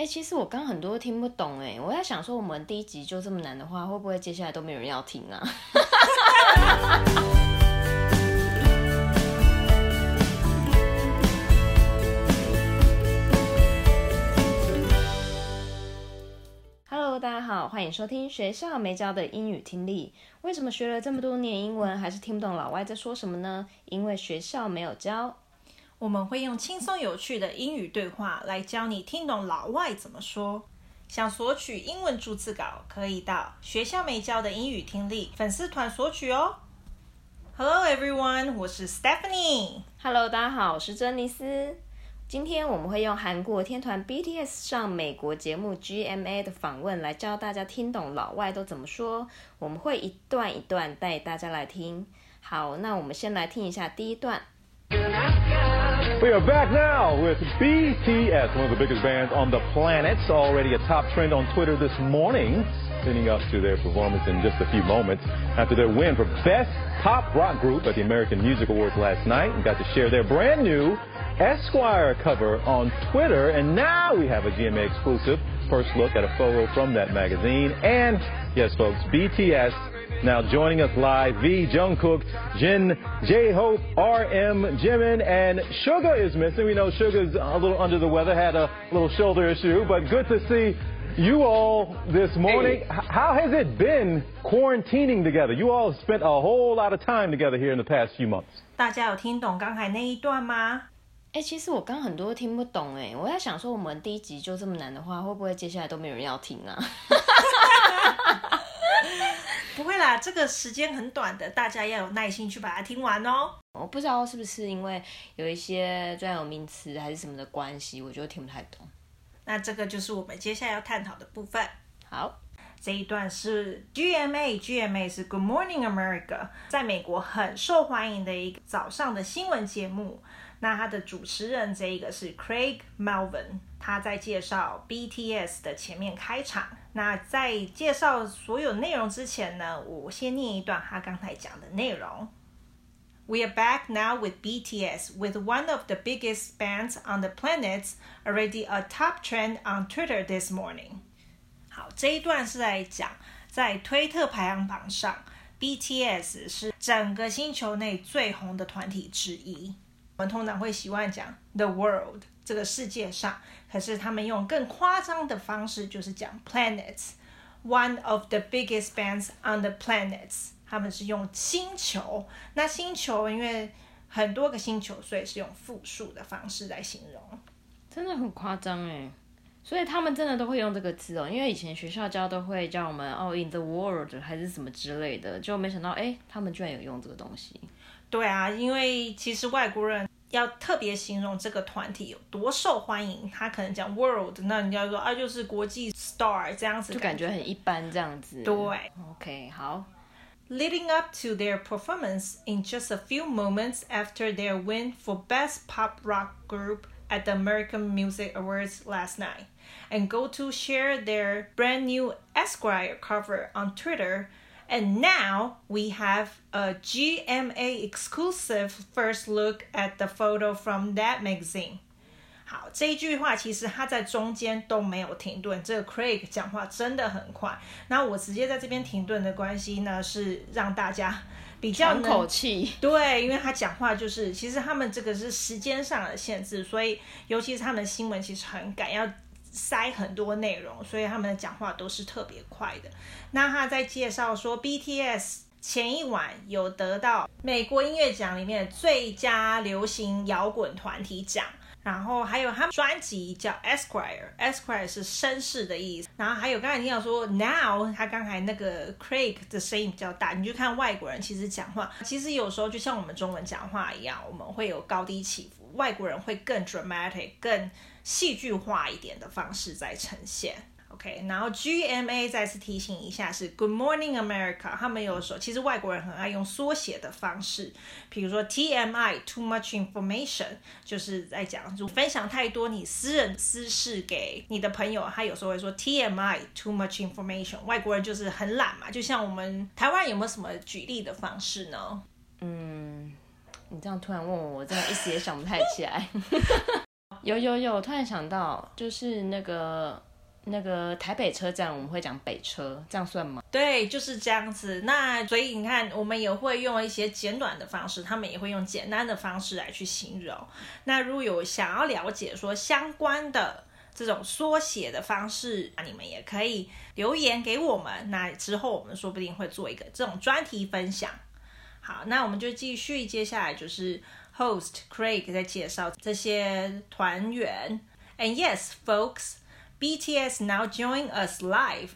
哎、其实我刚很多都听不懂哎，我在想说，我们第一集就这么难的话，会不会接下来都没人要听啊？Hello，大家好，欢迎收听学校没教的英语听力。为什么学了这么多年英文，还是听不懂老外在说什么呢？因为学校没有教。我们会用轻松有趣的英语对话来教你听懂老外怎么说。想索取英文逐字稿，可以到学校没教的英语听力粉丝团索取哦。Hello everyone，我是 Stephanie。Hello，大家好，我是珍妮斯。今天我们会用韩国天团 BTS 上美国节目 GMA 的访问来教大家听懂老外都怎么说。我们会一段一段带大家来听。好，那我们先来听一下第一段。We are back now with BTS, one of the biggest bands on the planet. Already a top trend on Twitter this morning, leading up to their performance in just a few moments. After their win for Best Pop Rock Group at the American Music Awards last night, and got to share their brand new Esquire cover on Twitter. And now we have a GMA exclusive first look at a photo from that magazine. And yes, folks, BTS now joining us live, V, Jungkook, Jin, J-Hope, RM, Jimin, and Sugar is missing. We know Sugar's a little under the weather, had a little shoulder issue, but good to see you all this morning. Hey. How has it been quarantining together? You all spent a whole lot of time together here in the past few months. 大家有听懂刚才那一段吗？哎，其实我刚很多都听不懂哎，我在想说，我们第一集就这么难的话，会不会接下来都没有人要听啊？不会啦，这个时间很短的，大家要有耐心去把它听完哦。我不知道是不是因为有一些专有名词还是什么的关系，我就听不太懂。那这个就是我们接下来要探讨的部分。好，这一段是 GMA，GMA 是 Good Morning America，在美国很受欢迎的一个早上的新闻节目。那它的主持人这一个是 Craig Melvin，他在介绍 BTS 的前面开场。那在介绍所有内容之前呢，我先念一段他刚才讲的内容。We are back now with BTS, with one of the biggest bands on the planet, already a top trend on Twitter this morning. 好，这一段是在讲在推特排行榜上，BTS 是整个星球内最红的团体之一。我们通常会习惯讲 the world 这个世界上，可是他们用更夸张的方式，就是讲 planets，one of the biggest bands on the planets。 他们是用星球，那星球因为很多个星球，所以是用复数的方式来形容，真的很夸张哎。所以他们真的都会用这个字哦，因为以前学校教都会教我们哦，in the world 还是什么之类的，就没想到哎，他们居然有用这个东西。对啊，因为其实外国人要特别形容这个团体有多受欢迎，他可能讲 world，那你要说啊，就是国际 star 这样子，就感觉很一般这样子。对，OK，好。Leading up to their performance in just a few moments after their win for Best Pop Rock Group at the American Music Awards last night, and go to share their brand new Esquire cover on Twitter. And now we have a GMA exclusive first look at the photo from that magazine. 好，这一句话其实他在中间都没有停顿。这个 Craig 讲话真的很快。那我直接在这边停顿的关系呢，是让大家比较喘口气。对，因为他讲话就是，其实他们这个是时间上的限制，所以尤其是他们的新闻其实很赶要。塞很多内容，所以他们的讲话都是特别快的。那他在介绍说，BTS 前一晚有得到美国音乐奖里面最佳流行摇滚团体奖，然后还有他们专辑叫 Esquire，Esquire 是绅士的意思。然后还有刚才听到说 Now，他刚才那个 Craig 的声音比较大，你就看外国人其实讲话，其实有时候就像我们中文讲话一样，我们会有高低起伏，外国人会更 dramatic，更。戏剧化一点的方式在呈现，OK，然后 GMA 再次提醒一下是 Good Morning America，他们有时候其实外国人很爱用缩写的方式，比如说 TMI Too Much Information，就是在讲就分享太多你私人私事给你的朋友，他有时候会说 TMI Too Much Information，外国人就是很懒嘛，就像我们台湾有没有什么举例的方式呢？嗯，你这样突然问我，我真的一时也想不太起来。有 有有，突然想到，就是那个那个台北车站，我们会讲北车，这样算吗？对，就是这样子。那所以你看，我们也会用一些简短的方式，他们也会用简单的方式来去形容。那如果有想要了解说相关的这种缩写的方式，那你们也可以留言给我们。那之后我们说不定会做一个这种专题分享。好，那我们就继续，接下来就是 Host Craig 在介绍这些团员。And yes, folks, BTS now join us live.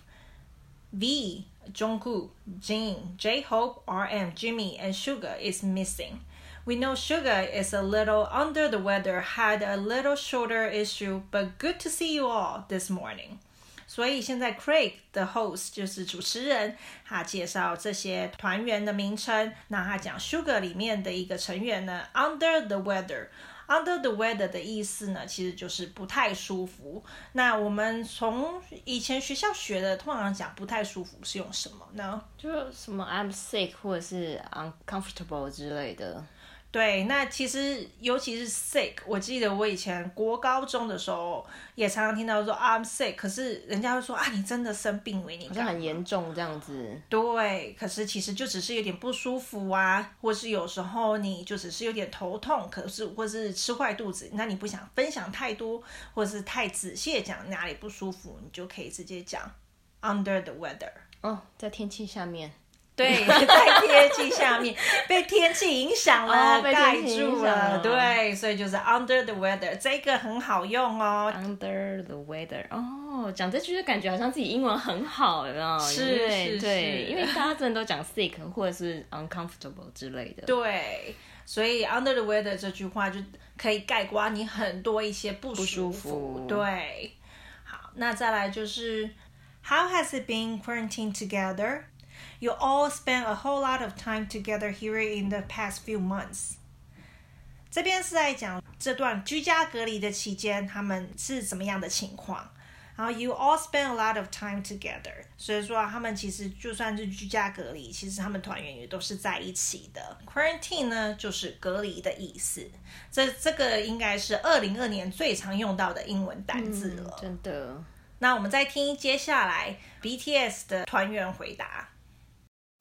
V, Jungkook, Jin, J-Hope, RM, Jimmy, and Suga is missing. We know Suga is a little under the weather, had a little shoulder issue, but good to see you all this morning. 所以现在 Craig 的 host 就是主持人，他介绍这些团员的名称。那他讲 Suga 里面的一个成员呢，Under the weather。 Under the weather 的意思呢，其实就是不太舒服。那我们从以前学校学的，通常讲不太舒服是用什么呢？就什么 I'm sick 或者是 uncomfortable 之类的。对，那其实尤其是 sick，我记得我以前国高中的时候也常常听到说 I'm sick，可是人家会说啊，你真的生病了，你好像很严重这样子。对，可是其实就只是有点不舒服啊，或是有时候你就只是有点头痛，可是或是吃坏肚子，那你不想分享太多，或是太仔细讲哪里不舒服，你就可以直接讲 under the weather。哦，在天气下面。对，在天气下面被天气影响了，盖、oh, 住了。对，所以就是 under the weather，这个很好用哦。Under the weather，哦，讲这句就感觉好像自己英文很好，有没有？是对是对，因为大家真的都讲 sick 或者是 uncomfortable 之类的。对，所以 under the weather 这句话就可以概括你很多一些不舒服。不舒服。对，好，那再来就是 How has it been quarantined together? You all spent a whole lot of time together here in the past few months。这边是在讲这段居家隔离的期间，他们是怎么样的情况。然后 You all spend a lot of time together，所以说他们其实就算是居家隔离，其实他们团员也都是在一起的。Quarantine 呢，就是隔离的意思。这这个应该是二零二年最常用到的英文单字了。嗯，真的。那我们再听接下来 BTS 的团员回答。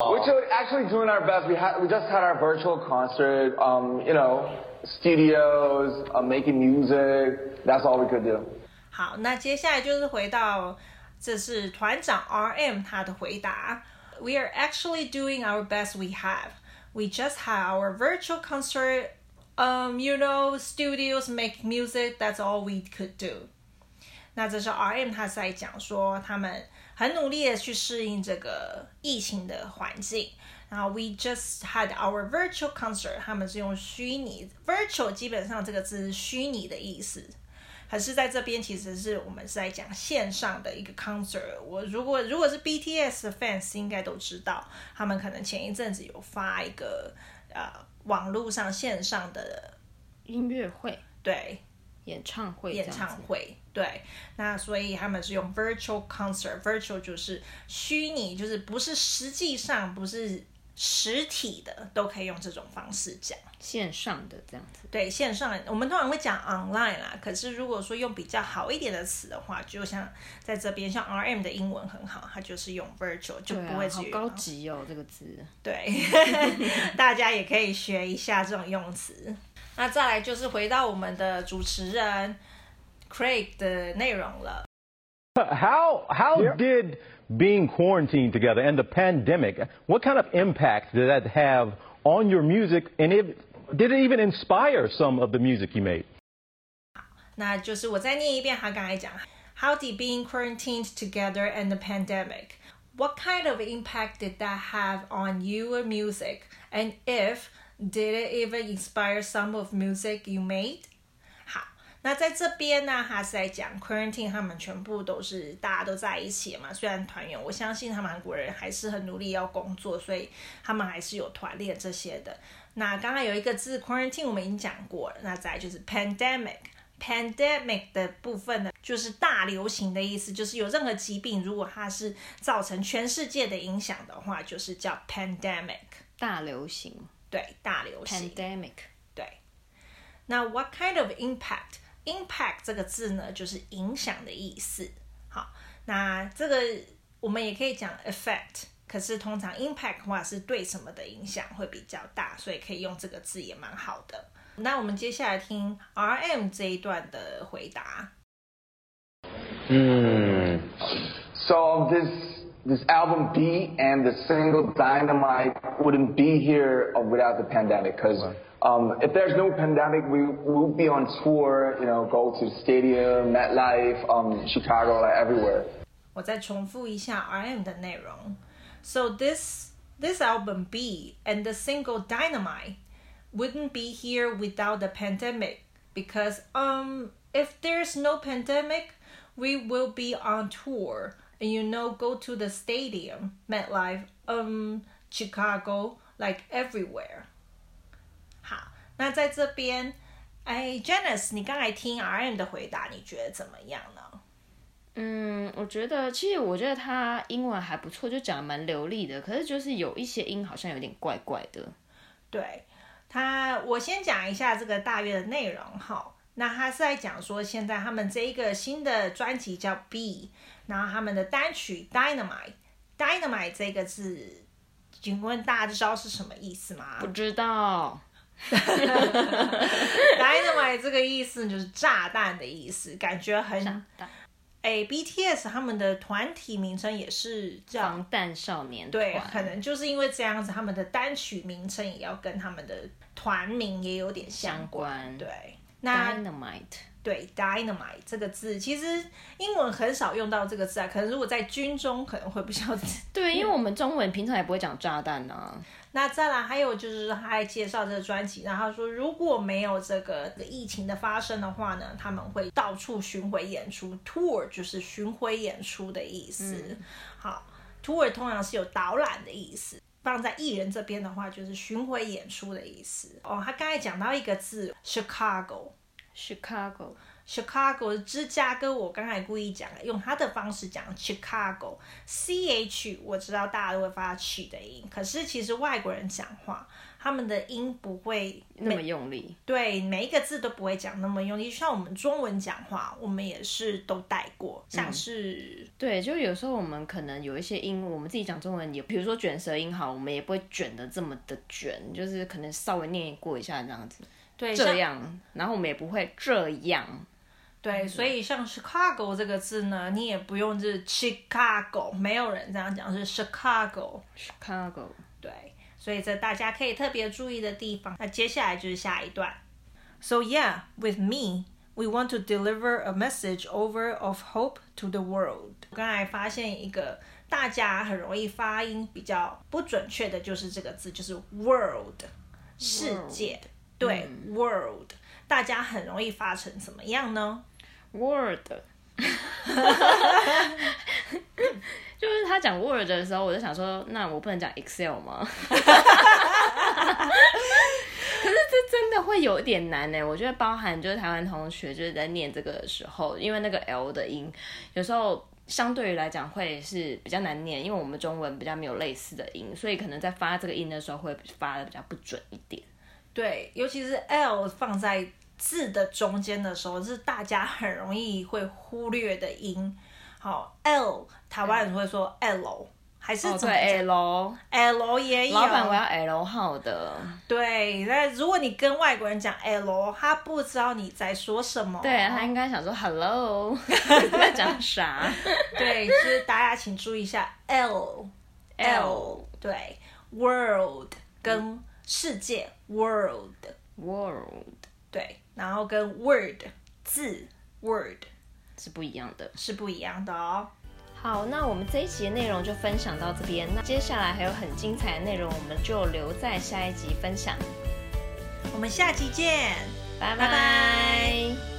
We're actually doing our best. We had we just had our virtual concert. Um, you know, studios, uh, making music. That's all we could do. 好，那接下来就是回到，这是团长 RM 他的回答。We are actually doing our best we have. We just had our virtual concert. Um, you know, studios make music. That's all we could do. 那这是 RM 他在讲说他们。 很努力的去适应这个疫情的环境，然后 we just had our virtual concert，他们是用虚拟 virtual，基本上这个字是虚拟的意思，可是在这边其实是我们是在讲线上的一个 concert。我如果如果是 BTS 的 fans 应该都知道，他们可能前一阵子有发一个呃网络上线上的音乐会，对。演唱会，演唱会，对，那所以他们是用 virtual concert，virtual 就是虚拟，就是不是实际上不是实体的，都可以用这种方式讲线上的这样子。对，线上我们通常会讲 online 啦，可是如果说用比较好一点的词的话，就像在这边，像 RM 的英文很好，它就是用 virtual，就不会、啊、好高级哦这个字。对，大家也可以学一下这种用词。那再来就是回到我们的主持人 Craig 的内容了。How how did being quarantined together and the pandemic, what kind of impact did that have on your music? And if, did it even inspire some of the music you made? 那就是我再念一遍他刚才讲，How did being quarantined together and the pandemic, what kind of impact did that have on your music? And if Did it even inspire some of music you made？好，那在这边呢，他是在讲 quarantine，他们全部都是大家都在一起嘛。虽然团员，我相信他们韩国人还是很努力要工作，所以他们还是有团练这些的。那刚刚有一个字 quarantine，我们已经讲过了。那再就是 pandemic，pandemic 的部分呢，就是大流行的意思，就是有任何疾病，如果它是造成全世界的影响的话，就是叫 pandemic，大流行。对，大流行 pandemic。对，那 what kind of impact impact 这个字呢，就是影响的意思。好，那这个我们也可以讲 effect，可是通常 impact 的话是对什么的影响会比较大，所以可以用这个字也蛮好的。那我们接下来听 RM 这一段的回答。嗯，So this this album B and the single Dynamite wouldn't be here without the pandemic, because um, if there's no pandemic, we will be on tour, you know, go to the stadium, MetLife, um, Chicago, like everywhere. 我再重复一下 RM 的内容。So this this album B and the single Dynamite wouldn't be here without the pandemic, because um if there's no pandemic we will be on tour And you know go to the stadium MetLife um Chicago like everywhere. 好那在这边哎 Janice 你刚才听 RM 的回答你觉得怎么样呢？嗯我觉得其实我觉得他英文还不错就讲得蛮流利的可是就是有一些音好像有点怪怪的。对他我先讲一下这个大约的内容哈。那他是在讲说，现在他们这一个新的专辑叫 B，然后他们的单曲 Dynamite，Dynamite 这个字，请问大家知道是什么意思吗？不知道。Dynamite 这个意思就是炸弹的意思，感觉很。哎，BTS 他们的团体名称也是叫防弹少年团。对，可能就是因为这样子，他们的单曲名称也要跟他们的团名也有点相关。相关对。那 Dynamite 对 Dynamite 这个字，其实英文很少用到这个字啊。可能如果在军中，可能会比较 对，因为我们中文平常也不会讲炸弹啊。那再来还有就是他还介绍这个专辑，然后他说如果没有这个疫情的发生的话呢，他们会到处巡回演出，Tour 就是巡回演出的意思。嗯、好，Tour 通常是有导览的意思。放在艺人这边的话，就是巡回演出的意思。哦，他刚才讲到一个字，Chicago，Chicago，Chicago 芝加哥。我刚才故意讲，用他的方式讲 Chicago，C H，我知道大家都会发 ch 的音，可是其实外国人讲话。他们的音不会那么用力，对，每一个字都不会讲那么用力。就像我们中文讲话，我们也是都带过，像是、嗯、对，就有时候我们可能有一些音，我们自己讲中文也，比如说卷舌音好，我们也不会卷的这么的卷，就是可能稍微念过一下这样子，对，这样，然后我们也不会这样，对，所以像 Chicago 这个字呢，你也不用是 Chicago，没有人这样讲，是 Chicago，Chicago，对。所以这大家可以特别注意的地方。那接下来就是下一段。So yeah, with me, we want to deliver a message over of hope to the world。我刚才发现一个大家很容易发音比较不准确的，就是这个字，就是 world，世界。对、嗯、world，大家很容易发成怎么样呢？Word。就是他讲 Word 的时候，我就想说，那我不能讲 Excel 吗？可是这真的会有一点难呢。我觉得包含就是台湾同学就是在念这个的时候，因为那个 L 的音，有时候相对于来讲会是比较难念，因为我们中文比较没有类似的音，所以可能在发这个音的时候会发的比较不准一点。对，尤其是 L 放在字的中间的时候，是大家很容易会忽略的音。好，L 台湾人会说 L，、嗯、还是怎么、哦、L L 也有。老板，我要 L 号的。对，那如果你跟外国人讲 L，他不知道你在说什么。对，他应该想说 Hello，你 在讲啥？对，就是大家请注意一下 L L，对，World 跟世界、嗯、World World，对，然后跟 Word 字 Word。是不一样的，是不一样的哦。好，那我们这一集的内容就分享到这边。那接下来还有很精彩的内容，我们就留在下一集分享。我们下集见，拜拜。